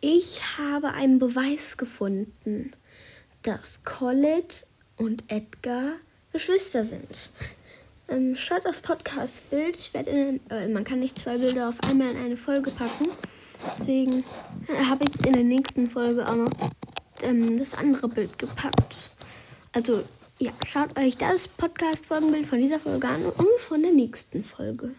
ich habe einen Beweis gefunden, dass Colette und Edgar Geschwister sind. Ähm, schaut das Podcast-Bild. Ich werde in, äh, man kann nicht zwei Bilder auf einmal in eine Folge packen. Deswegen äh, habe ich in der nächsten Folge auch noch ähm, das andere Bild gepackt. Also ja, schaut euch das Podcast-Folgenbild von dieser Folge an und von der nächsten Folge.